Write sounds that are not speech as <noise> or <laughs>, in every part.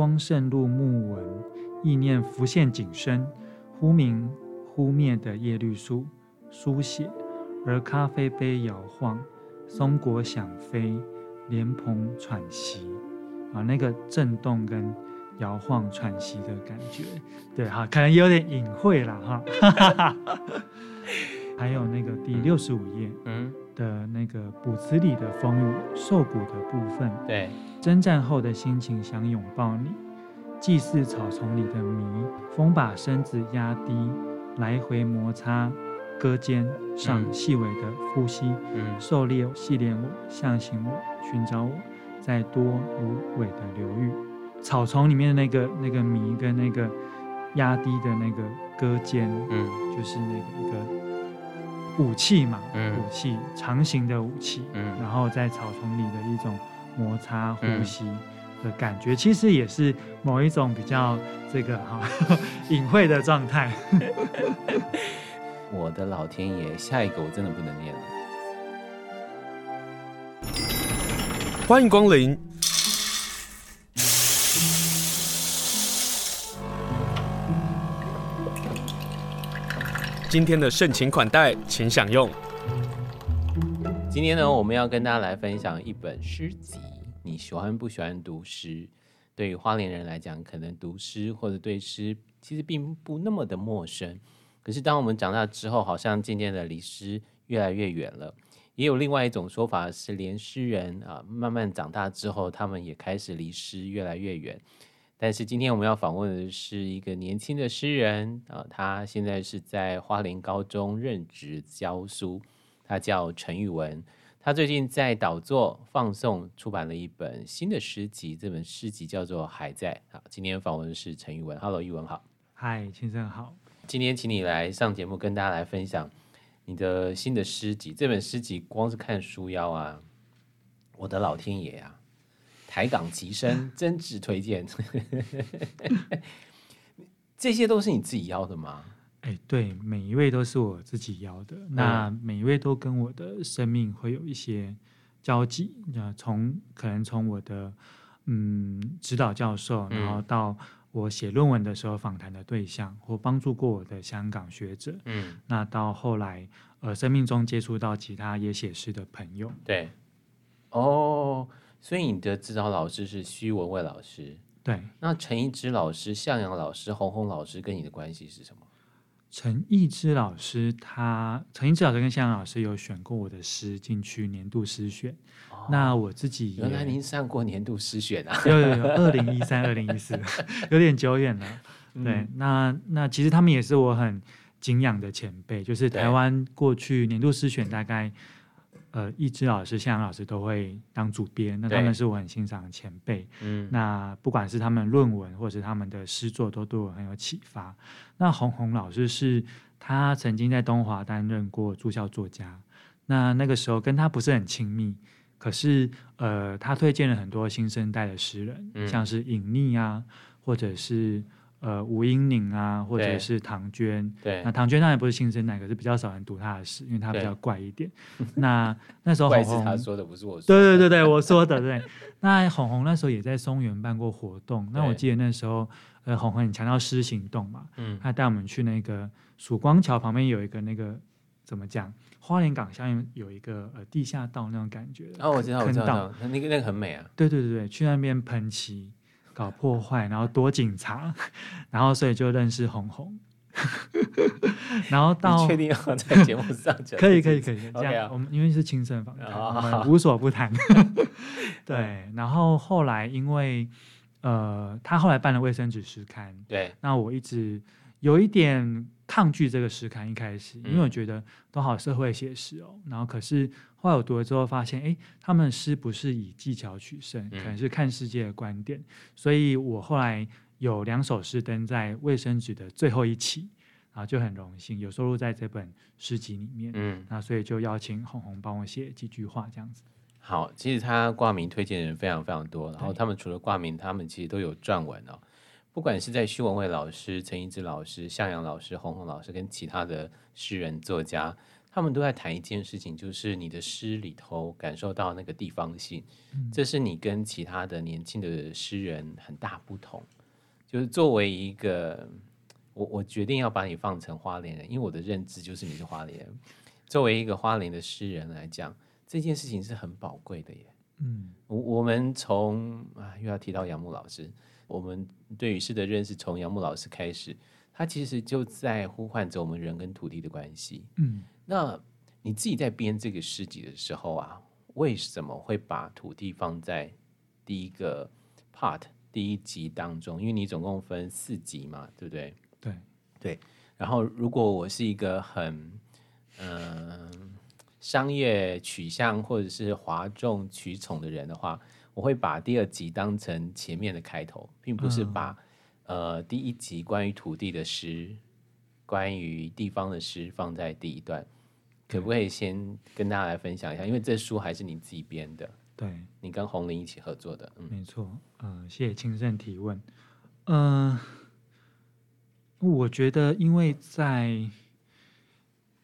阳光渗入木纹，意念浮现景深，忽明忽灭的叶绿素书写，而咖啡杯摇晃，松果想飞，莲蓬喘息，啊，那个震动跟摇晃喘息的感觉，对哈，可能有点隐晦了哈。<laughs> 还有那个第六十五页，嗯。的那个卜辞里的风雨受骨的部分，对，征战后的心情想拥抱你，祭祀草丛里的谜，风把身子压低，来回摩擦割肩上细微的呼吸，嗯，狩猎系列我，象形我，寻找我，在多芦苇的流域，草丛里面的那个那个谜跟那个压低的那个胳肩，嗯，就是那个一个。武器嘛，嗯、武器长形的武器，嗯、然后在草丛里的一种摩擦呼吸的感觉，嗯、其实也是某一种比较这个哈 <laughs> 隐晦的状态。<laughs> 我的老天爷，下一个我真的不能念了。欢迎光临。今天的盛情款待，请享用。今天呢，我们要跟大家来分享一本诗集。你喜欢不喜欢读诗？对于花莲人来讲，可能读诗或者对诗其实并不那么的陌生。可是当我们长大之后，好像渐渐的离诗越来越远了。也有另外一种说法是，连诗人啊，慢慢长大之后，他们也开始离诗越来越远。但是今天我们要访问的是一个年轻的诗人啊，他现在是在花莲高中任职教书，他叫陈玉文，他最近在导作放送出版了一本新的诗集，这本诗集叫做《还在》。好，今天访问的是陈玉文，Hello，玉文好，嗨，先生好，今天请你来上节目，跟大家来分享你的新的诗集。这本诗集光是看书腰啊，我的老天爷啊！台港齐声，真挚推荐。<laughs> 这些都是你自己要的吗？哎，对，每一位都是我自己邀的。嗯、那每一位都跟我的生命会有一些交集。那从可能从我的嗯指导教授，然后到我写论文的时候访谈的对象，或帮助过我的香港学者。嗯，那到后来呃，生命中接触到其他也写诗的朋友。对，哦。所以你的指导老师是徐文蔚老师，对。那陈一之老师、向阳老师、红红老师跟你的关系是什么？陈义之老师他，陈义之老师跟向阳老师有选过我的诗进去年度诗选。哦、那我自己原来您上过年度诗选啊？有有有，二零一三、二零一四，<laughs> 有点久远了。<laughs> 嗯、对，那那其实他们也是我很敬仰的前辈，就是台湾过去年度诗选大概。呃，一枝老师、向阳老师都会当主编，那他们是我很欣赏的前辈。嗯，那不管是他们论文或者是他们的诗作，都对我很有启发。那红红老师是他曾经在东华担任过驻校作家，那那个时候跟他不是很亲密，可是呃，他推荐了很多新生代的诗人，嗯、像是隐匿啊，或者是。呃，吴英宁啊，或者是唐娟，对，那唐娟当然不是新生代，可是比较少人读她的诗，因为她比较怪一点。<laughs> 那那时候鸿鸿，是他说的，不是我说的。对对对 <laughs> 对，我说的对。那红红那时候也在松原办过活动，那我记得那时候，呃，红红很强调诗行动嘛，嗯，他带我们去那个曙光桥旁边有一个那个怎么讲，花莲港下面有一个呃地下道那种感觉。哦，我知道，道我知道，那个那个很美啊。对对对对，去那边喷漆。搞破坏，然后躲警察，<laughs> 然后所以就认识红红，<laughs> 然后到确定要在节目上讲，<laughs> 可以可以可以这样，我们因为是亲身访谈，我们无所不谈。对，然后后来因为呃，他后来办了卫生纸诗刊，对，那我一直有一点抗拒这个诗刊，一开始因为我觉得都好社会写实哦，然后可是。后来我读了之后发现，哎，他们诗不是以技巧取胜，可能是看世界的观点。嗯、所以我后来有两首诗登在卫生纸的最后一期，啊，就很荣幸有收录在这本诗集里面。嗯，那所以就邀请红红帮我写几句话，这样子。好，其实他挂名推荐的人非常非常多，然后他们除了挂名，他们其实都有撰文哦。不管是在徐文蔚老师、陈一之老师、向阳老师、鸿鸿老师跟其他的诗人作家。他们都在谈一件事情，就是你的诗里头感受到那个地方性，嗯、这是你跟其他的年轻的诗人很大不同。就是作为一个，我我决定要把你放成花莲人，因为我的认知就是你是花莲人。作为一个花莲的诗人来讲，这件事情是很宝贵的耶。嗯，我我们从啊又要提到杨牧老师，我们对于诗的认识从杨牧老师开始，他其实就在呼唤着我们人跟土地的关系。嗯。那你自己在编这个诗集的时候啊，为什么会把土地放在第一个 part 第一集当中？因为你总共分四集嘛，对不对？对对。然后，如果我是一个很嗯、呃、商业取向或者是哗众取宠的人的话，我会把第二集当成前面的开头，并不是把、嗯、呃第一集关于土地的诗、关于地方的诗放在第一段。可不可以先跟大家来分享一下？因为这书还是你自己编的，对，你跟红玲一起合作的，嗯，没错。嗯、呃，谢谢清盛提问。嗯、呃，我觉得因为在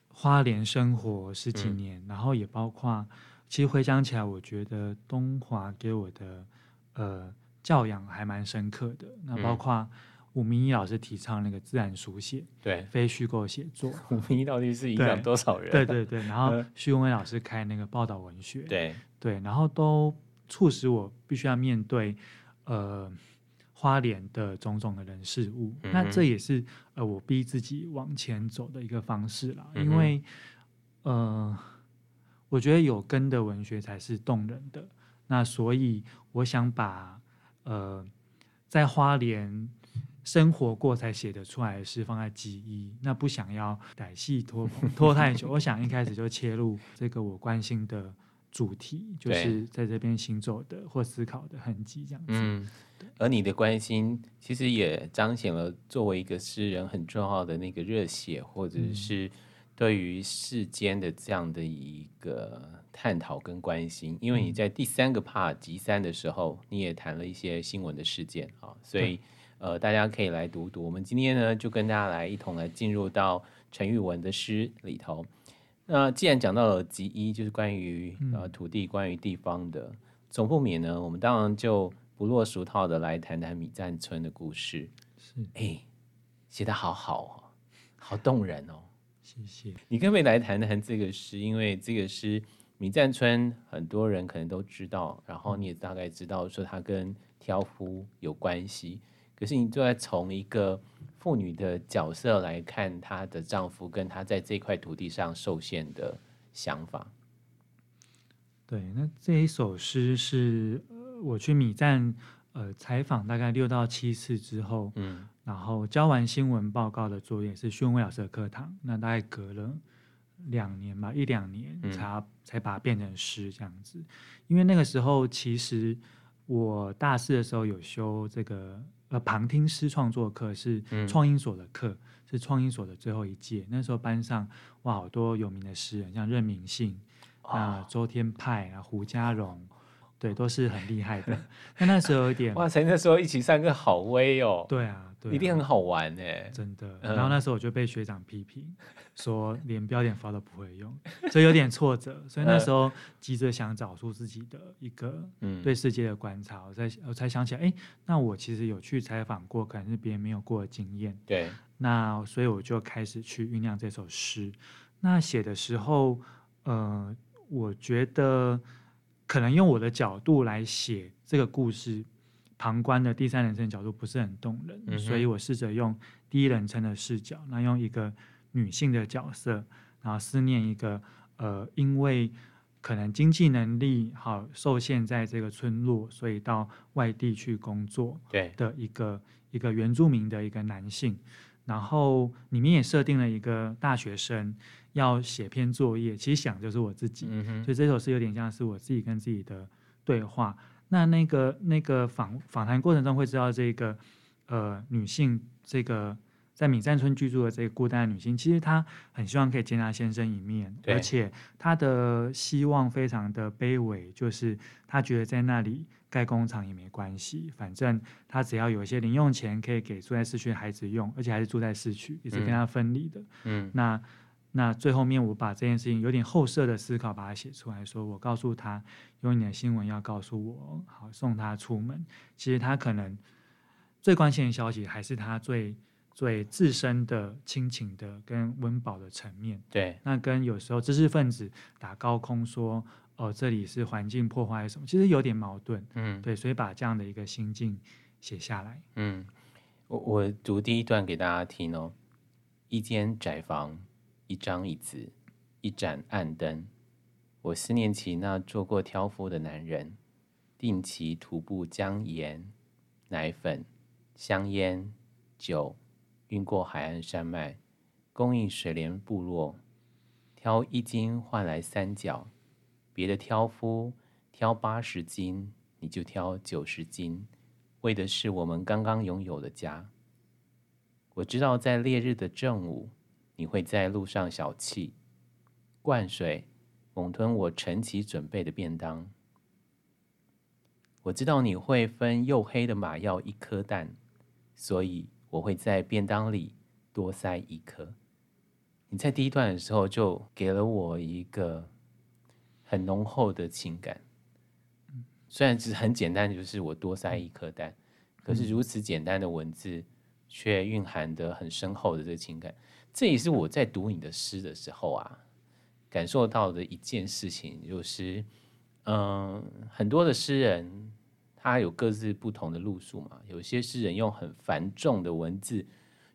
花莲生活十几年，嗯、然后也包括，其实回想起来，我觉得东华给我的呃教养还蛮深刻的。那包括。嗯吴明益老师提倡那个自然书写，对，非虚构写作。<laughs> 吴明益到底是影响多少人？对对对，然后徐文伟老师开那个报道文学，对对，然后都促使我必须要面对呃花莲的种种的人事物。嗯、那这也是呃我逼自己往前走的一个方式啦，嗯、因为呃我觉得有根的文学才是动人的。那所以我想把呃在花莲。生活过才写得出来的诗放在记忆，那不想要歹戏拖 <laughs> 拖太久。我想一开始就切入这个我关心的主题，就是在这边行走的或思考的痕迹这样子。嗯，而你的关心其实也彰显了作为一个诗人很重要的那个热血，或者是对于世间的这样的一个探讨跟关心。因为你在第三个 part 集三的时候，你也谈了一些新闻的事件啊，所以。呃，大家可以来读读。我们今天呢，就跟大家来一同来进入到陈玉文的诗里头。那既然讲到了集一，就是关于呃土地、关于地方的，总不免呢，我们当然就不落俗套的来谈谈米赞村的故事。是，哎，写的好好哦，好动人哦。谢谢。你可不可以来谈谈这个诗？因为这个诗米赞村很多人可能都知道，然后你也大概知道说它跟挑夫有关系。可是你就在从一个妇女的角色来看她的丈夫跟她在这块土地上受限的想法。对，那这一首诗是我去米站呃采访大概六到七次之后，嗯，然后交完新闻报告的作业是徐文蔚老师的课堂，那大概隔了两年吧，一两年才、嗯、才把它变成诗这样子。因为那个时候其实我大四的时候有修这个。呃，旁听师创作课是创英所的课，嗯、是创英所的最后一届。那时候班上哇，好多有名的诗人，像任明信啊、哦、周天派啊、胡家荣，对，都是很厉害的。那那时候有点哇塞，那时候一起上课好威哦。对啊。对啊，一定很好玩呢，真的。然后那时候我就被学长批评，说连标点符号都不会用，所以有点挫折。所以那时候急着想找出自己的一个对世界的观察，我才我才想起来，哎，那我其实有去采访过，可能是别人没有过的经验。对。那所以我就开始去酝酿这首诗。那写的时候，呃，我觉得可能用我的角度来写这个故事。旁观的第三人称角度不是很动人，嗯、所以我试着用第一人称的视角，那用一个女性的角色，然后思念一个呃，因为可能经济能力好受限在这个村落，所以到外地去工作对的一个一个原住民的一个男性，然后里面也设定了一个大学生要写篇作业，其实想就是我自己，嗯、所以这首诗有点像是我自己跟自己的对话。那那个那个访访谈过程中会知道这个呃女性这个在米赞村居住的这个孤单的女性，其实她很希望可以见她先生一面，而且她的希望非常的卑微，就是她觉得在那里盖工厂也没关系，反正她只要有一些零用钱可以给住在市区的孩子用，而且还是住在市区，也是跟她分离的。嗯，那那最后面我把这件事情有点后设的思考，把它写出来说，我告诉他有你的新闻要告诉我，好送他出门。其实他可能最关心的消息还是他最最自身的亲情的跟温饱的层面。对，那跟有时候知识分子打高空说，哦，这里是环境破坏什么，其实有点矛盾。嗯，对，所以把这样的一个心境写下来。嗯，我我读第一段给大家听哦，一间窄房。一张椅子，一盏暗灯。我思念起那做过挑夫的男人，定期徒步将盐、奶粉、香烟、酒运过海岸山脉，供应水琏部落。挑一斤换来三角，别的挑夫挑八十斤，你就挑九十斤，为的是我们刚刚拥有的家。我知道，在烈日的正午。你会在路上小憩，灌水，猛吞我晨起准备的便当。我知道你会分黝黑的马药一颗蛋，所以我会在便当里多塞一颗。你在第一段的时候就给了我一个很浓厚的情感，虽然只是很简单，就是我多塞一颗蛋，可是如此简单的文字，却蕴含的很深厚的这个情感。这也是我在读你的诗的时候啊，感受到的一件事情，就是，嗯，很多的诗人他有各自不同的路数嘛。有些诗人用很繁重的文字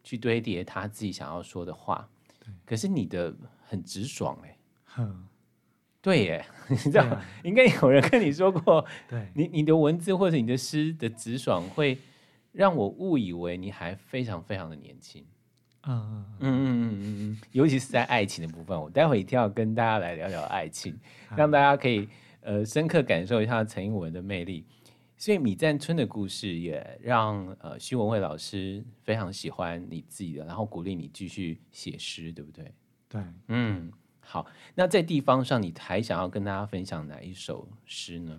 去堆叠他自己想要说的话，可是你的很直爽哎、欸，<laughs> 对耶，<laughs> 你知道，啊、应该有人跟你说过，<laughs> 对，你你的文字或者你的诗的直爽，会让我误以为你还非常非常的年轻。嗯嗯嗯嗯嗯嗯，尤其是在爱情的部分，我待会一定要跟大家来聊聊爱情，让大家可以呃深刻感受一下陈英文的魅力。所以《米赞村的故事》也让呃徐文蔚老师非常喜欢你自己的，然后鼓励你继续写诗，对不对？对，嗯，好。那在地方上，你还想要跟大家分享哪一首诗呢？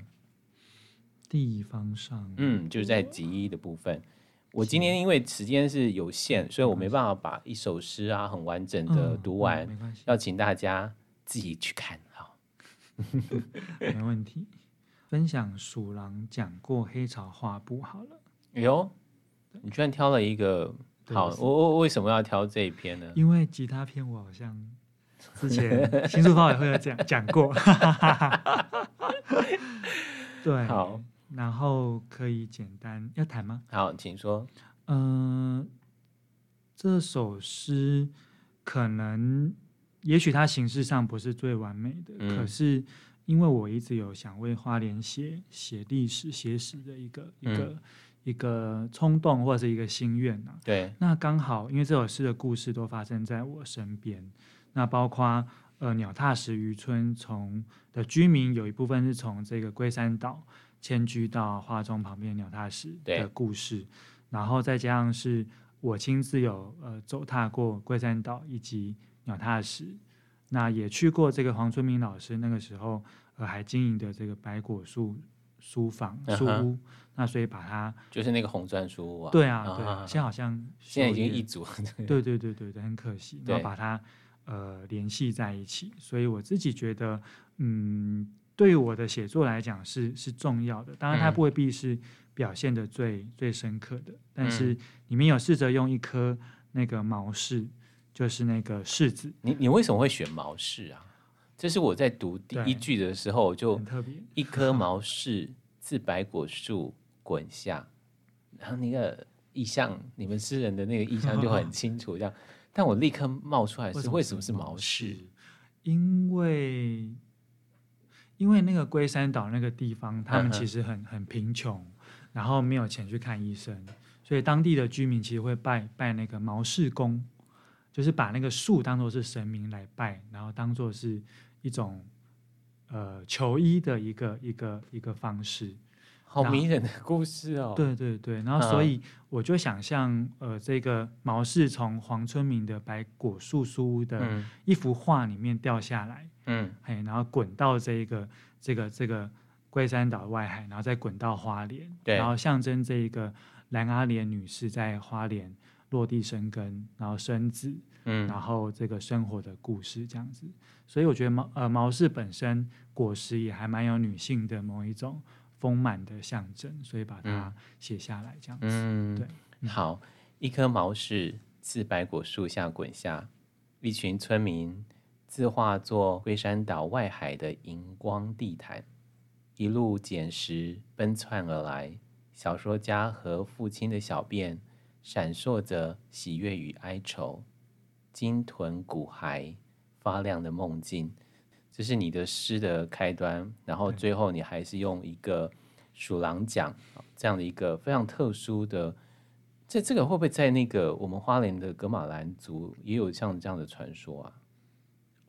地方上，嗯，就是在集一的部分。我今天因为时间是有限，所以我没办法把一首诗啊很完整的读完，嗯嗯、要请大家自己去看。好，<laughs> 没问题。分享鼠狼讲过黑潮画布好了。哎呦，你居然挑了一个好，我我为什么要挑这一篇呢？因为吉他篇我好像之前新书发也会有讲讲过。<laughs> <laughs> 对，好。然后可以简单要谈吗？好，请说。嗯、呃，这首诗可能，也许它形式上不是最完美的，嗯、可是因为我一直有想为花莲写写历史、写史的一个、嗯、一个一个冲动或者是一个心愿呐、啊。对。那刚好，因为这首诗的故事都发生在我身边，那包括呃鸟踏石渔村从的居民有一部分是从这个龟山岛。迁居到花中旁边鸟踏石的故事，然后再加上是我亲自有呃走踏过龟山岛以及鸟踏石，那也去过这个黄春明老师那个时候呃还经营的这个白果树书房书屋，uh 那所以把它就是那个红砖书屋啊，对啊对，uh huh、现在好像现在已经易主，对对。对对对，很可惜，然后把它呃联系在一起，所以我自己觉得嗯。对于我的写作来讲是是重要的，当然它不未必是表现的最、嗯、最深刻的，但是里面有试着用一颗那个毛柿，就是那个柿子。你你为什么会选毛柿啊？这是我在读第一句的时候就特别，一颗毛柿自白果树滚下，然后那个意象，你们诗人的那个意象就很清楚，这样。<laughs> 但我立刻冒出来是为什么是毛柿？因为。因为那个龟山岛那个地方，他们其实很很贫穷，然后没有钱去看医生，所以当地的居民其实会拜拜那个毛氏公，就是把那个树当做是神明来拜，然后当做是一种呃求医的一个一个一个方式。好迷人的故事哦！对对对，然后所以我就想象，呃，这个毛柿从黄春明的白果树书屋的一幅画里面掉下来，嗯，嘿，然后滚到这个这个这个龟山岛外海，然后再滚到花莲，对，然后象征这一个蓝阿莲女士在花莲落地生根，然后生子，嗯，然后这个生活的故事这样子。所以我觉得毛呃毛氏本身果实也还蛮有女性的某一种丰满的象征，所以把它写下来这样子。嗯，对，嗯、好，一棵毛氏自白果树下滚下，一群村民自化作龟山岛外海的荧光地毯，一路捡拾奔窜而来。小说家和父亲的小便闪烁着喜悦与哀愁，鲸豚骨骸。发亮的梦境，这是你的诗的开端。然后最后你还是用一个鼠狼奖这样的一个非常特殊的，这这个会不会在那个我们花莲的格马兰族也有像这样的传说啊？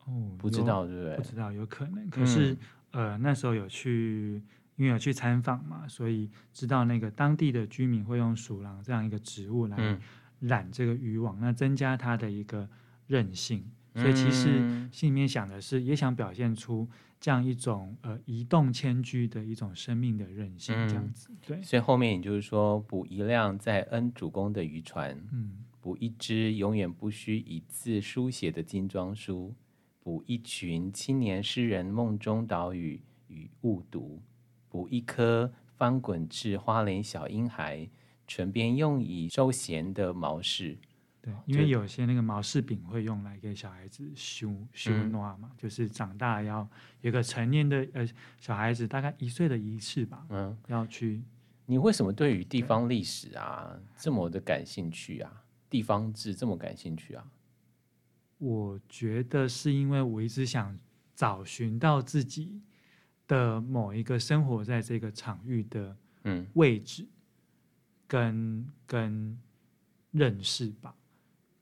哦，不知道对不对？不知道，有可能。可是、嗯、呃，那时候有去，因为有去参访嘛，所以知道那个当地的居民会用鼠狼这样一个植物来染这个渔网，嗯、那增加它的一个韧性。所以其实心里面想的是，也想表现出这样一种呃移动迁居的一种生命的韧性，这样子。对。所以后面也就是说，补一辆在恩主公的渔船，嗯，补一支永远不需以字书写的精装书，补一群青年诗人梦中岛屿与误读，补一颗翻滚至花莲小婴孩唇边用以收弦的毛氏。对，因为有些那个毛柿饼会用来给小孩子修修诺嘛，嗯、就是长大要有个成年的呃小孩子，大概一岁的仪式吧，嗯，要去。你为什么对于地方历史啊这么的感兴趣啊？地方志这么感兴趣啊？我觉得是因为我一直想找寻到自己的某一个生活在这个场域的嗯位置跟，嗯、跟认识吧。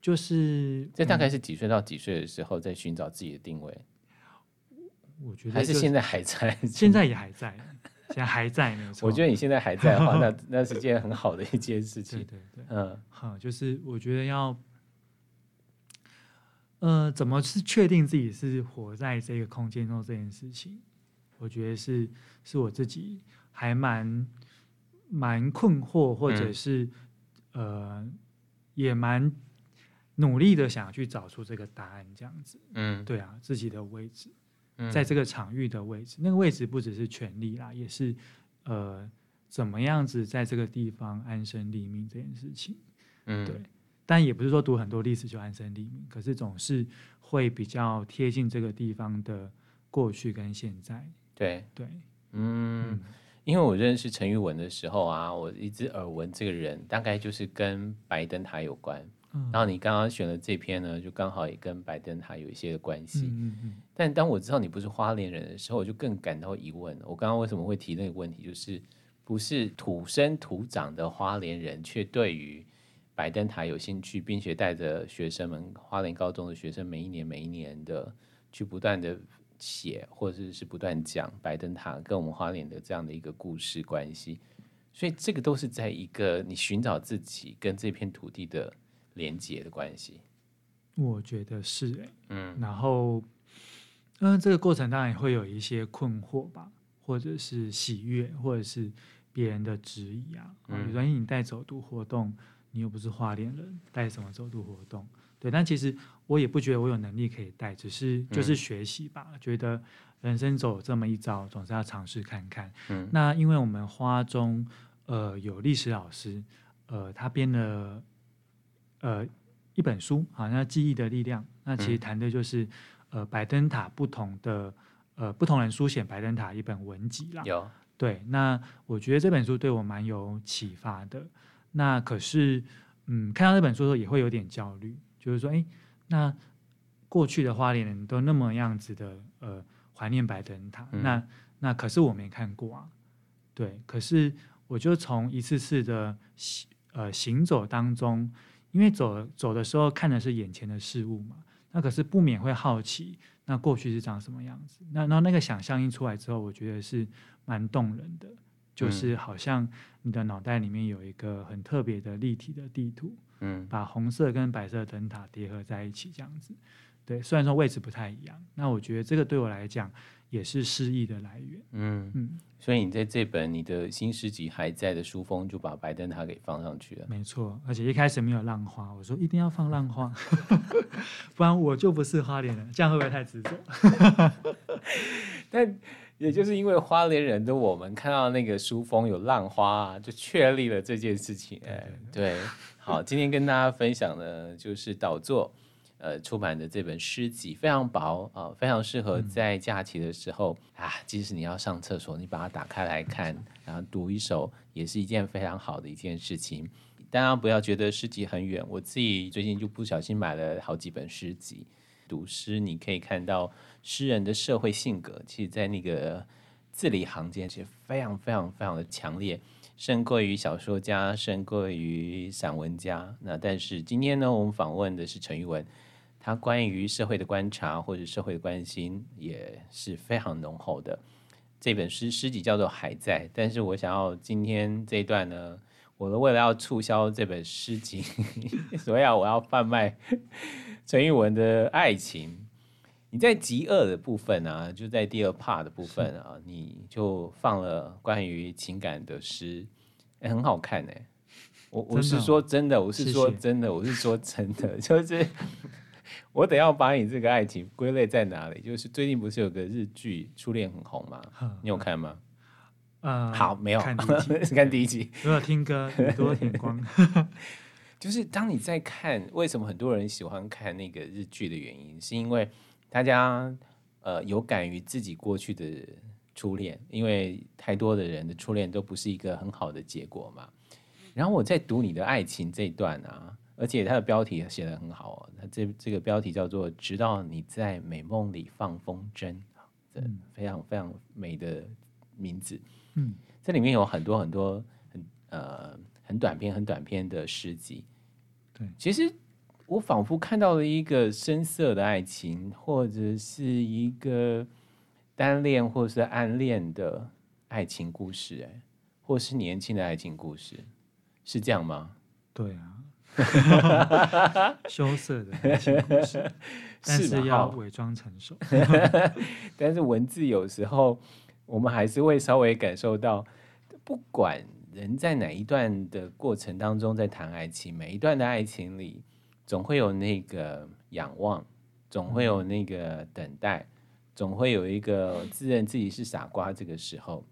就是这大概是几岁到几岁的时候在寻找自己的定位？我觉得还是现在还在，<laughs> 现在也还在，现在还在没错。我觉得你现在还在的话，那 <laughs> 那是件很好的一件事情。对对对，嗯，好，就是我觉得要，呃，怎么是确定自己是活在这个空间中这件事情，我觉得是是我自己还蛮蛮困惑，或者是、嗯、呃，也蛮。努力的想要去找出这个答案，这样子，嗯，对啊，自己的位置，嗯、在这个场域的位置，那个位置不只是权利啦，也是呃，怎么样子在这个地方安身立命这件事情，嗯，对，但也不是说读很多历史就安身立命，可是总是会比较贴近这个地方的过去跟现在，对对，嗯因为我认识陈玉文的时候啊，我一直耳闻这个人，大概就是跟白灯塔有关。然后你刚刚选的这篇呢，就刚好也跟白灯塔有一些的关系。嗯嗯，但当我知道你不是花莲人的时候，我就更感到疑问。我刚刚为什么会提那个问题？就是不是土生土长的花莲人，却对于白灯塔有兴趣，并且带着学生们，花莲高中的学生，每一年每一年的去不断的写，或者是不断讲白灯塔跟我们花莲的这样的一个故事关系。所以这个都是在一个你寻找自己跟这片土地的。连接的关系，我觉得是哎，嗯，然后，嗯，这个过程当然也会有一些困惑吧，或者是喜悦，或者是别人的质疑啊。嗯，比如说你带走读活动，你又不是花莲人，带什么走读活动？对，但其实我也不觉得我有能力可以带，只是就是学习吧。嗯，觉得人生走这么一遭，总是要尝试看看。嗯，那因为我们花中呃有历史老师，呃，他编了。呃，一本书好那记忆的力量。那其实谈的就是，嗯、呃，白灯塔不同的呃不同人书写白灯塔一本文集啦。有对，那我觉得这本书对我蛮有启发的。那可是，嗯，看到这本书的时候也会有点焦虑，就是说，哎，那过去的花莲人都那么样子的呃怀念白灯塔，嗯、那那可是我没看过啊。对，可是我就从一次次的行呃行走当中。因为走走的时候看的是眼前的事物嘛，那可是不免会好奇，那过去是长什么样子？那然后那个想象一出来之后，我觉得是蛮动人的，就是好像你的脑袋里面有一个很特别的立体的地图，嗯，把红色跟白色灯塔叠合在一起，这样子。对，虽然说位置不太一样，那我觉得这个对我来讲也是诗意的来源。嗯嗯，所以你在这本你的新诗集还在的书封就把白灯塔给放上去了。没错，而且一开始没有浪花，我说一定要放浪花，<laughs> 不然我就不是花莲人，这样会不会太执着？<laughs> 但也就是因为花莲人的我们看到那个书封有浪花，就确立了这件事情。哎，对，好，今天跟大家分享的就是导作。呃，出版的这本诗集非常薄啊、呃，非常适合在假期的时候、嗯、啊，即使你要上厕所，你把它打开来看，然后读一首，也是一件非常好的一件事情。大家不要觉得诗集很远，我自己最近就不小心买了好几本诗集。读诗，你可以看到诗人的社会性格，其实在那个字里行间，其实非常非常非常的强烈。胜过于小说家，胜过于散文家。那但是今天呢，我们访问的是陈玉文。他关于社会的观察或者社会的关心也是非常浓厚的。这本诗诗集叫做《还在》，但是我想要今天这一段呢，我为了要促销这本诗集，<laughs> 所以啊，我要贩卖 <laughs> 陈玉文的爱情。你在极恶的部分啊，就在第二 part 的部分啊，你就放了关于情感的诗，欸，很好看哎，欸。我我是说真的，我是说真的，我是说真的，就是。<laughs> 我得要把你这个爱情归类在哪里？就是最近不是有个日剧《初恋》很红吗？你有看吗？呃，好，没有。<laughs> 看第一集，看第一集。没有听歌，耳朵挺光。<laughs> 就是当你在看，为什么很多人喜欢看那个日剧的原因，是因为大家呃有感于自己过去的初恋，因为太多的人的初恋都不是一个很好的结果嘛。然后我在读你的爱情这一段啊。而且它的标题写的很好哦，它这这个标题叫做“直到你在美梦里放风筝”，嗯，非常非常美的名字。嗯，这里面有很多很多很呃很短篇很短篇的诗集。对，其实我仿佛看到了一个深色的爱情，或者是一个单恋或是暗恋的爱情故事，哎，或是年轻的爱情故事，是这样吗？对啊。<laughs> 羞涩的爱情故事，<laughs> 但是要伪装成熟。<laughs> 但是文字有时候，我们还是会稍微感受到，不管人在哪一段的过程当中在谈爱情，每一段的爱情里，总会有那个仰望，总会有那个等待，总会有一个自认自己是傻瓜。这个时候，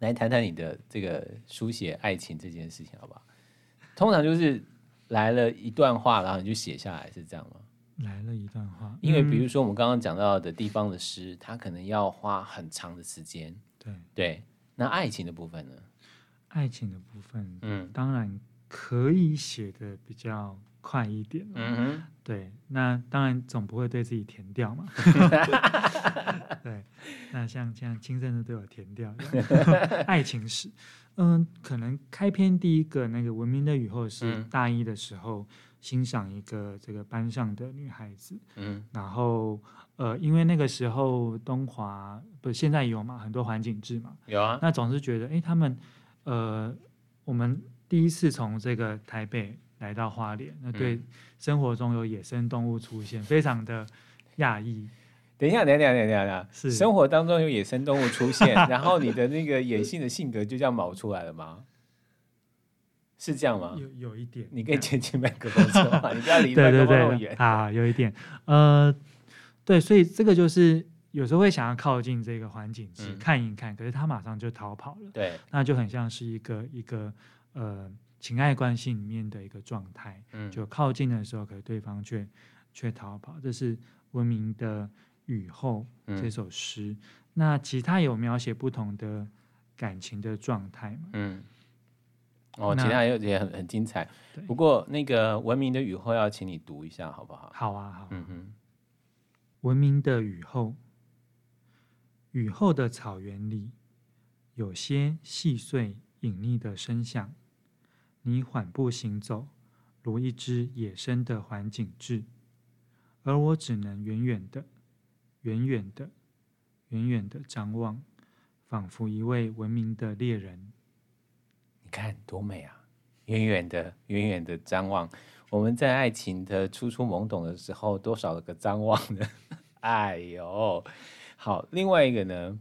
来谈谈你的这个书写爱情这件事情，好不好？通常就是。来了一段话，然后你就写下来，是这样吗？来了一段话，因为比如说我们刚刚讲到的地方的诗，它可能要花很长的时间。对对，那爱情的部分呢？爱情的部分，嗯，当然可以写的比较快一点。嗯哼，对，那当然总不会对自己填掉嘛。<laughs> 对，那像像亲生的都有填掉，<laughs> 爱情史。嗯，可能开篇第一个那个文明的雨后是大一的时候，欣赏一个这个班上的女孩子，嗯，然后呃，因为那个时候东华不是现在有嘛，很多环境志嘛，有啊，那总是觉得哎，他们呃，我们第一次从这个台北来到花莲，那对生活中有野生动物出现，非常的讶异。等一下，等一下，等一下，等一下，是生活当中有野生动物出现，<laughs> 然后你的那个野性的性格就这样冒出来了吗？是这样吗？有有一点，你可以接近麦克风说话，你不要离麦克风那么远 <laughs> 啊。有一点，呃，对，所以这个就是有时候会想要靠近这个环境去看一看，可是他马上就逃跑了。对，那就很像是一个一个呃情爱关系里面的一个状态。嗯，就靠近的时候，可是对方却却逃跑，这是文明的。雨后这首诗，嗯、那其他有描写不同的感情的状态吗？嗯，哦，那其他也也很很精彩。对不过那个文明的雨后要请你读一下好不好？好啊，好。嗯哼，文明的雨后，雨后的草原里有些细碎隐匿的声响，你缓步行走，如一只野生的环颈雉，而我只能远远的。远远的，远远的张望，仿佛一位文明的猎人。你看多美啊！远远的，远远的张望。我们在爱情的初初懵懂的时候，多少个张望呢？<laughs> 哎呦，好，另外一个呢，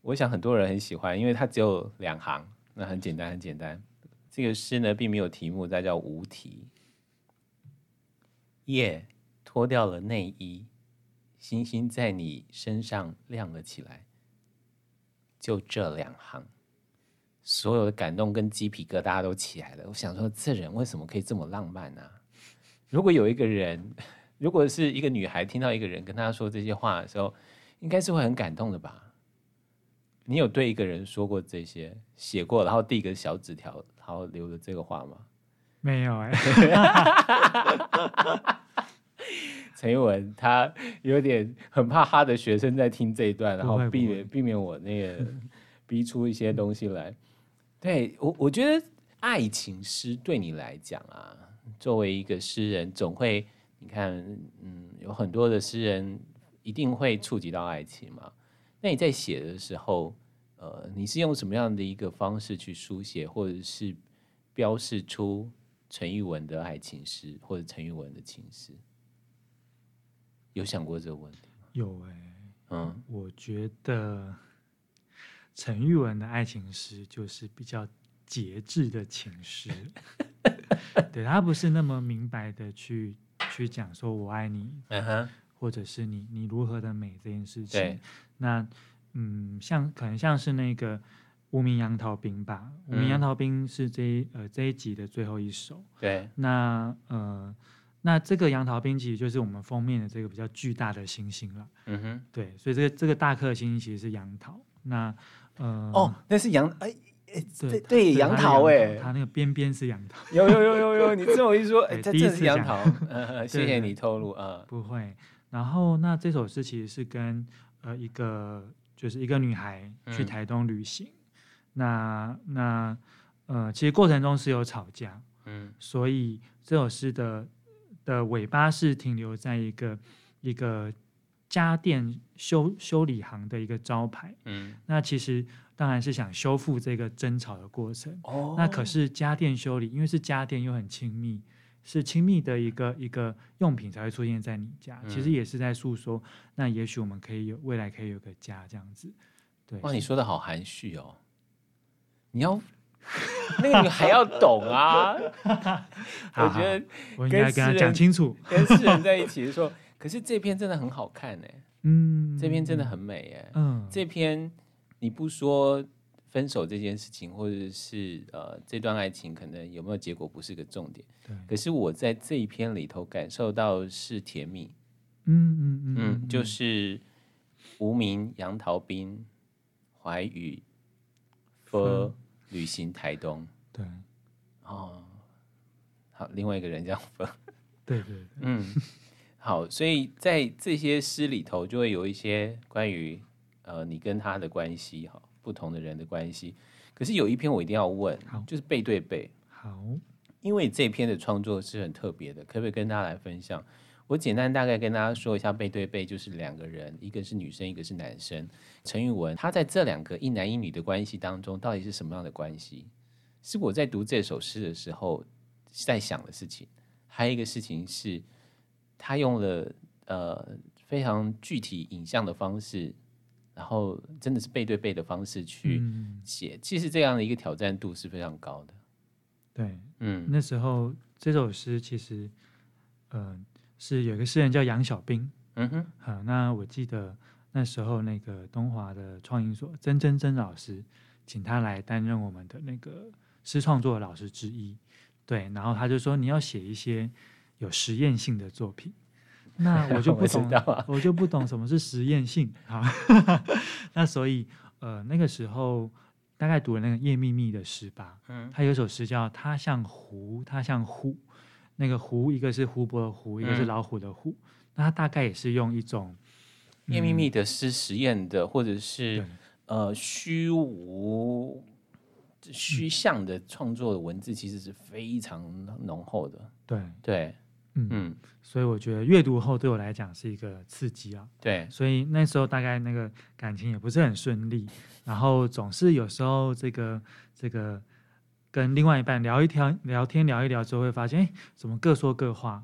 我想很多人很喜欢，因为它只有两行，那很简单，很简单。这个诗呢，并没有题目，它叫无题。夜脱掉了内衣，星星在你身上亮了起来。就这两行，所有的感动跟鸡皮疙瘩都起来了。我想说，这人为什么可以这么浪漫呢？如果有一个人，如果是一个女孩听到一个人跟她说这些话的时候，应该是会很感动的吧？你有对一个人说过这些，写过，然后递个小纸条，然后留了这个话吗？没有哎、欸。陈玉文他有点很怕他的学生在听这一段，然后避免避免我那个逼出一些东西来。对我，我觉得爱情诗对你来讲啊，作为一个诗人，总会你看，嗯，有很多的诗人一定会触及到爱情嘛。那你在写的时候，呃，你是用什么样的一个方式去书写，或者是标示出陈玉文的爱情诗，或者陈玉文的情诗？有想过这个问题吗？有哎、欸，嗯，我觉得陈玉文的爱情诗就是比较节制的情诗，<laughs> 对，他不是那么明白的去去讲说我爱你，嗯哼，或者是你你如何的美这件事情。那嗯，像可能像是那个无名杨桃冰吧，无名杨桃冰是这一呃这一集的最后一首。对，那呃。那这个杨桃冰其实就是我们封面的这个比较巨大的星星了。嗯哼，对，所以这个这个大颗星星其实是杨桃。那呃，哦，那是杨哎哎，对对，杨桃哎，它那个边边是杨桃。有有有有有，你这么一说，<laughs> 哎，这是杨桃。<laughs> 谢谢你透露啊。不会。然后那这首诗其实是跟呃一个就是一个女孩去台东旅行。那那呃，其实过程中是有吵架。嗯，所以这首诗的。的尾巴是停留在一个一个家电修修理行的一个招牌，嗯，那其实当然是想修复这个争吵的过程。哦，那可是家电修理，因为是家电又很亲密，是亲密的一个一个用品才会出现在你家，嗯、其实也是在诉说，那也许我们可以有未来可以有个家这样子。对，哇，你说的好含蓄哦，你要。那个你还要懂啊！<laughs> 我觉得我应该跟他讲清楚，跟世人在一 <laughs> 起的时候，可是这篇真的很好看哎，嗯，这篇真的很美哎，嗯，这篇你不说分手这件事情，或者是呃这段爱情可能有没有结果不是个重点，对，可是我在这一篇里头感受到是甜蜜，嗯嗯嗯，嗯，就。是无名杨桃冰怀宇和。旅行台东，对，哦，好，另外一个人这样分，对对对，嗯，好，所以在这些诗里头就会有一些关于呃你跟他的关系，哈，不同的人的关系。可是有一篇我一定要问，就是背对背，好，因为这篇的创作是很特别的，可不可以跟大家来分享？我简单大概跟大家说一下，背对背就是两个人，一个是女生，一个是男生。陈玉文他在这两个一男一女的关系当中，到底是什么样的关系？是我在读这首诗的时候在想的事情。还有一个事情是，他用了呃非常具体影像的方式，然后真的是背对背的方式去写。嗯、其实这样的一个挑战度是非常高的。对，嗯，那时候这首诗其实，嗯、呃。是有一个诗人叫杨小兵，嗯哼，好，那我记得那时候那个东华的创意所曾曾曾老师，请他来担任我们的那个诗创作的老师之一，对，然后他就说你要写一些有实验性的作品，那 <laughs> 我就不懂，我，<laughs> 我就不懂什么是实验性，好，<laughs> 那所以呃那个时候大概读了那个叶秘密的诗吧，嗯，他有首诗叫他像狐，他像虎。那个狐，一个是湖泊的湖，一个是老虎的虎。嗯、那他大概也是用一种叶秘密的诗实验的，或者是呃虚无虚像的创作的文字，其实是非常浓厚的。对对，对嗯嗯，所以我觉得阅读后对我来讲是一个刺激啊。对，所以那时候大概那个感情也不是很顺利，然后总是有时候这个这个。跟另外一半聊一天聊天聊一聊之后，会发现哎，怎么各说各话，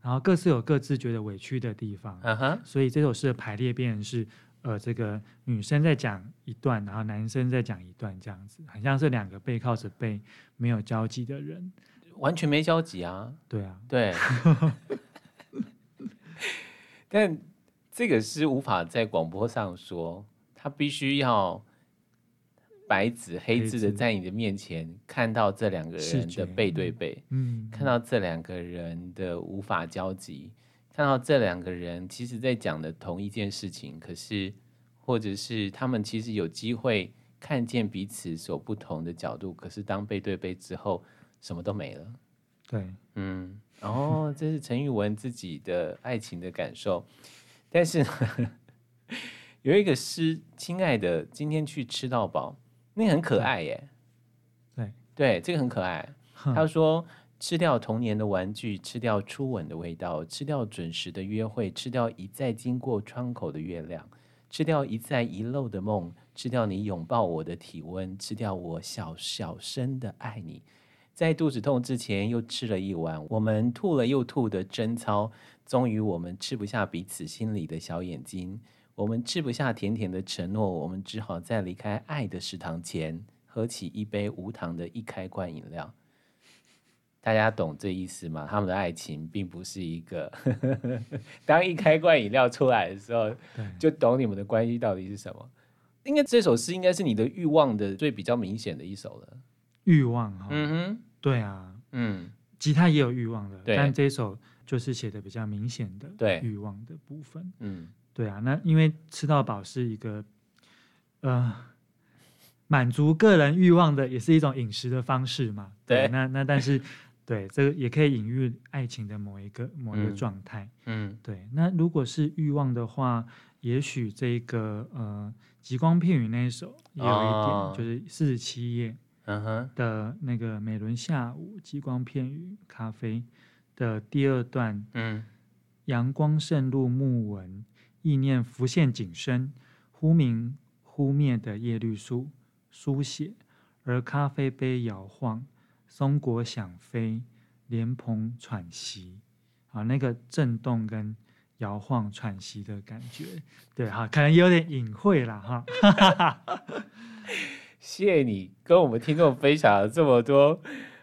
然后各自有各自觉得委屈的地方。嗯哼，所以这首诗的排列变成是，呃，这个女生在讲一段，然后男生在讲一段，这样子，很像是两个背靠着背没有交集的人，完全没交集啊。对啊，对。<laughs> 但这个是无法在广播上说，他必须要。白纸黑字的在你的面前看到这两个人的背对背，嗯，看到这两个人的无法交集，看到这两个人其实在讲的同一件事情，可是或者是他们其实有机会看见彼此所不同的角度，可是当背对背之后，什么都没了。对，嗯，然后这是陈玉文自己的爱情的感受，但是 <laughs> 有一个诗，亲爱的，今天去吃到饱。那个很可爱耶，对对，这个很可爱。他说：“吃掉童年的玩具，吃掉初吻的味道，吃掉准时的约会，吃掉一再经过窗口的月亮，吃掉一再遗漏的梦，吃掉你拥抱我的体温，吃掉我小小声的爱你。在肚子痛之前，又吃了一碗我们吐了又吐的贞操。终于，我们吃不下彼此心里的小眼睛。”我们吃不下甜甜的承诺，我们只好在离开爱的食堂前，喝起一杯无糖的一开罐饮料。大家懂这意思吗？他们的爱情并不是一个，<laughs> 当一开罐饮料出来的时候，就懂你们的关系到底是什么。应该这首诗应该是你的欲望的最比较明显的一首了。欲望哈，嗯哼，对啊，嗯，吉他也有欲望的，但这首就是写的比较明显的，对，欲望的部分，嗯。对啊，那因为吃到饱是一个，呃，满足个人欲望的，也是一种饮食的方式嘛。对，对。那那但是，对这个也可以隐喻爱情的某一个某一个状态。嗯，对。那如果是欲望的话，也许这个呃极光片语那一首也有一点，哦、就是四十七页的那个美伦下午极光片语咖啡的第二段。嗯，阳光渗入木纹。意念浮现景深，忽明忽灭的叶绿素书写，而咖啡杯摇晃，松果想飞，莲蓬喘息，啊，那个震动跟摇晃喘息的感觉，对哈，可能有点隐晦了哈。<laughs> 谢谢你跟我们听众分享了这么多，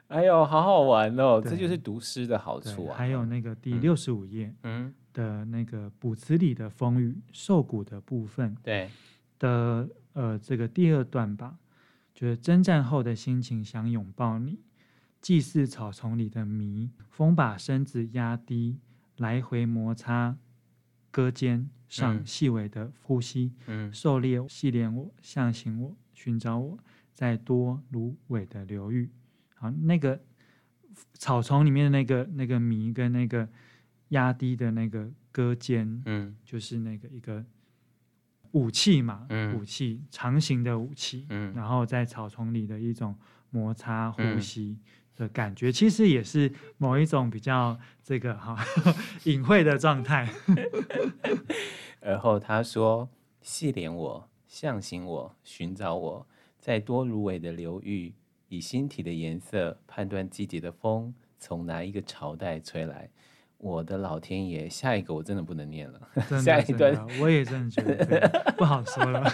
哎呦，好好玩哦，这就是读诗的好处啊。还有那个第六十五页，嗯。的那个卜辞里的风雨受谷的部分，对的呃这个第二段吧，就是征战后的心情想拥抱你，祭祀草丛里的谜，风把身子压低，来回摩擦胳肩上细微的呼吸，嗯，狩猎系连我，象形我，寻找我在多芦苇的流域，好，那个草丛里面的那个那个谜跟那个。压低的那个歌尖，嗯，就是那个一个武器嘛，嗯，武器长形的武器，嗯，然后在草丛里的一种摩擦呼吸的感觉，嗯、其实也是某一种比较这个哈 <laughs> 隐晦的状态。<laughs> 然后他说：“细连我，象形我，寻找我在多芦苇的流域，以星体的颜色判断季节的风从哪一个朝代吹来。”我的老天爷，下一个我真的不能念了。下一段我也真的觉得不好说了。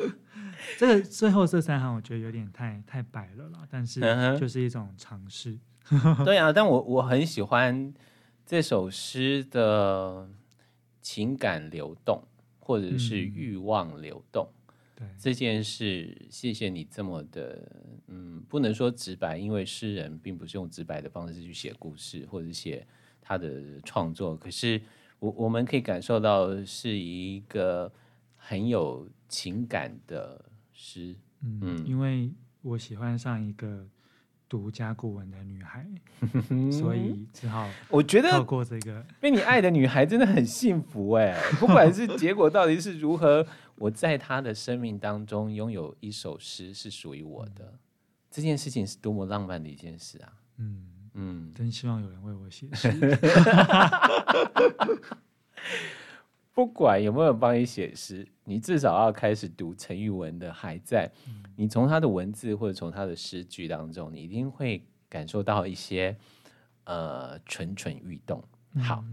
<laughs> 这个最后这三行我觉得有点太太白了啦，但是就是一种尝试。<laughs> 对啊，但我我很喜欢这首诗的情感流动，或者是欲望流动。对、嗯、这件事，谢谢你这么的，嗯，不能说直白，因为诗人并不是用直白的方式去写故事，或者写。他的创作，可是我我们可以感受到是一个很有情感的诗，嗯，嗯，因为我喜欢上一个读甲骨文的女孩，<laughs> 所以只好我觉得透过这个被你爱的女孩真的很幸福哎，<laughs> 不管是结果到底是如何，我在她的生命当中拥有一首诗是属于我的，嗯，这件事情是多么浪漫的一件事啊，嗯。嗯，真希望有人为我写诗。不管有没有帮你写诗，你至少要开始读陈玉文的《还在》。你从他的文字或者从他的诗句当中，你一定会感受到一些呃蠢蠢欲动。好，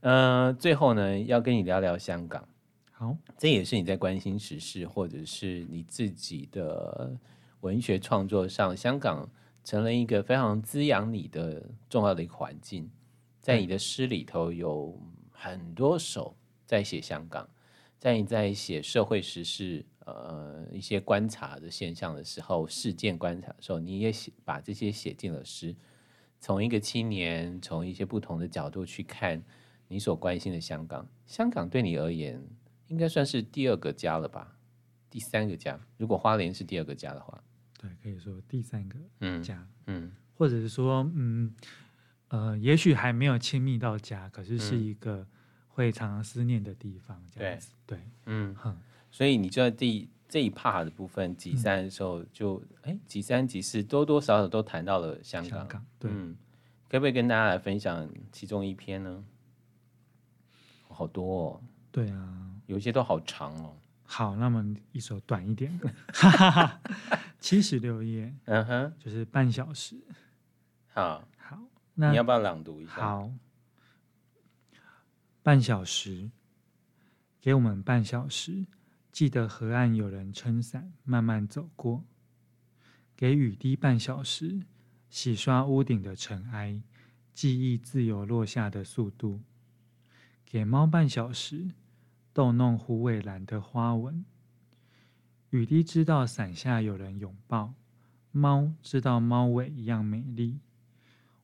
嗯、呃，最后呢，要跟你聊聊香港。好，这也是你在关心时事，或者是你自己的文学创作上，香港成了一个非常滋养你的重要的一个环境。在你的诗里头有很多首在写香港，在你在写社会时事，呃，一些观察的现象的时候，事件观察的时候，你也写把这些写进了诗。从一个青年，从一些不同的角度去看你所关心的香港。香港对你而言，应该算是第二个家了吧？第三个家，如果花莲是第二个家的话，对，可以说第三个家，嗯，嗯，或者是说，嗯。呃，也许还没有亲密到家，可是是一个会常常思念的地方，这样子。对，对嗯，所以你就在第这一 part 的部分，集三的时候就，哎、嗯，集三集四多多少少都谈到了香港。香港对，嗯，可不可以跟大家来分享其中一篇呢？好多哦。对啊，有一些都好长哦。好，那么一首短一点的，七十六页，嗯哼，就是半小时。好。那你要不要朗读一下？好，半小时，给我们半小时。记得河岸有人撑伞慢慢走过。给雨滴半小时，洗刷屋顶的尘埃，记忆自由落下的速度。给猫半小时，逗弄虎尾兰的花纹。雨滴知道伞下有人拥抱，猫知道猫尾一样美丽。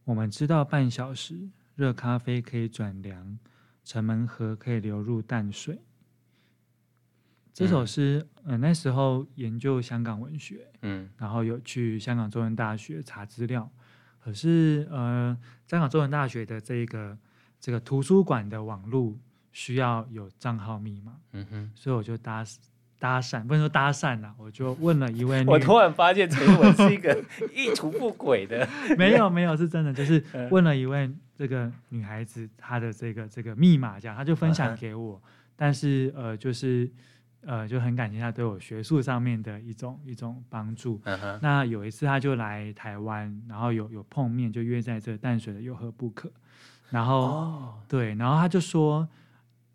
我们知道半小时热咖啡可以转凉，城门河可以流入淡水。嗯、这首诗，呃，那时候研究香港文学，嗯，然后有去香港中文大学查资料，可是呃，香港中文大学的这个这个图书馆的网路需要有账号密码，嗯哼，所以我就搭。搭讪不能说搭讪啦，我就问了一位。<laughs> 我突然发现陈玉文是一个 <laughs> 意图不轨的。没有没有，是真的，就是 <laughs> 问了一位这个女孩子，她的这个这个密码，这样，她就分享给我。但是呃，就是呃，就很感谢她对我学术上面的一种一种帮助。那有一次她就来台湾，然后有有碰面，就约在这淡水的有何不可。然后对，然后她就说。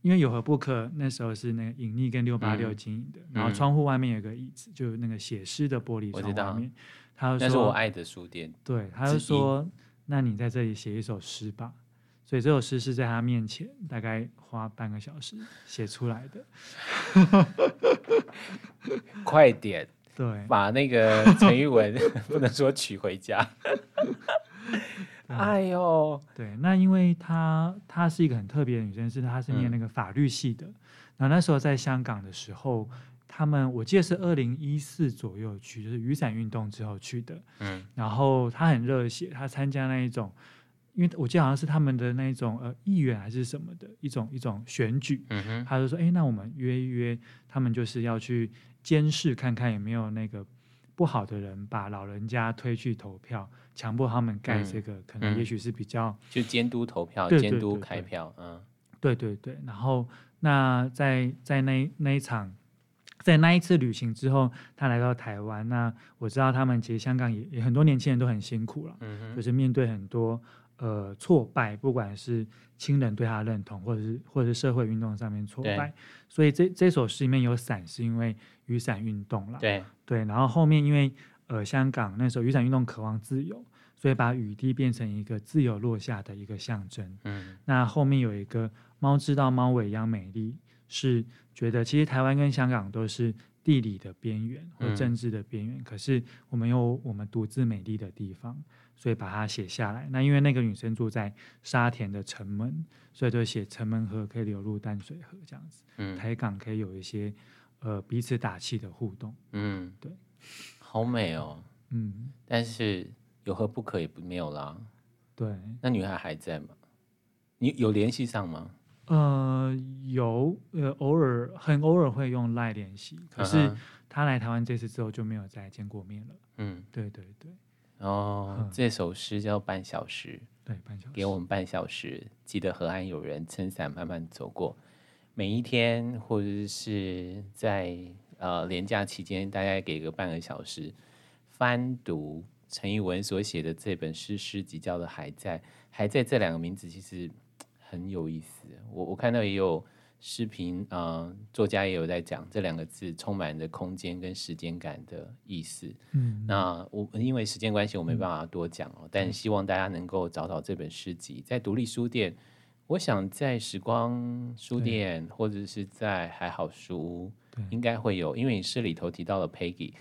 因为有何不可？那时候是那个隐匿跟六八六经营的，嗯、然后窗户外面有个椅子，就那个写诗的玻璃窗外面。他就说：“那是我爱的书店。”对，他就说：“那你在这里写一首诗吧。”所以这首诗是在他面前，大概花半个小时写出来的。快点，<laughs> 对，把那个 <laughs> 陈玉文 <laughs> 不能说娶回家。哎呦，对，那因为她她是一个很特别的女生，是她是念那个法律系的。然后那时候在香港的时候，他们我记得是二零一四左右去，就是雨伞运动之后去的。嗯，然后她很热血，她参加那一种，因为我记得好像是他们的那一种呃议员还是什么的一种一种选举。嗯哼，他就说，哎，那我们约一约，他们就是要去监视看看有没有那个。不好的人把老人家推去投票，强迫他们盖这个，嗯、可能也许是比较就监督投票、监督开票，嗯，对对对。然后那在在那那一场，在那一次旅行之后，他来到台湾。那我知道他们其实香港也也很多年轻人都很辛苦了，嗯哼，就是面对很多呃挫败，不管是亲人对他的认同，或者是或者是社会运动上面挫败。所以这这首诗里面有伞，是因为。雨伞运动了，对对，然后后面因为呃香港那时候雨伞运动渴望自由，所以把雨滴变成一个自由落下的一个象征。嗯，那后面有一个猫知道猫尾一样美丽，是觉得其实台湾跟香港都是地理的边缘或政治的边缘，嗯、可是我们有我们独自美丽的地方，所以把它写下来。那因为那个女生住在沙田的城门，所以就写城门河可以流入淡水河这样子。嗯，台港可以有一些。呃，彼此打气的互动，嗯，对，好美哦，嗯，但是有何不可也不没有啦，对，那女孩还在吗？你有联系上吗？呃，有，呃，偶尔很偶尔会用赖联系，可是她来台湾这次之后就没有再见过面了，嗯，对对对，哦，嗯、这首诗叫半小时，对，半小时，给我们半小时，记得河岸有人撑伞慢慢走过。每一天或者是在呃连假期间，大概给个半个小时翻读陈玉文所写的这本诗诗集，叫做《还在》。还在这两个名字其实很有意思。我我看到也有。视频，嗯，作家也有在讲这两个字充满着空间跟时间感的意思。嗯，那我因为时间关系，我没办法多讲哦。嗯、但希望大家能够找找这本诗集，在独立书店，我想在时光书店或者是在还好书屋，应该会有。因为你诗里头提到了 Peggy，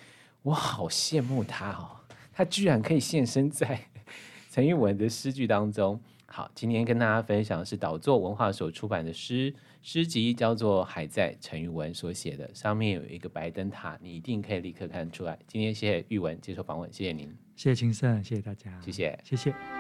我好羡慕他哦，他居然可以现身在 <laughs> 陈玉文的诗句当中。好，今天跟大家分享的是岛作文化所出版的诗诗集，叫做《还在》，陈玉文所写的，上面有一个白灯塔，你一定可以立刻看出来。今天谢谢玉文接受访问，谢谢您，谢谢青盛，谢谢大家，谢谢，谢谢。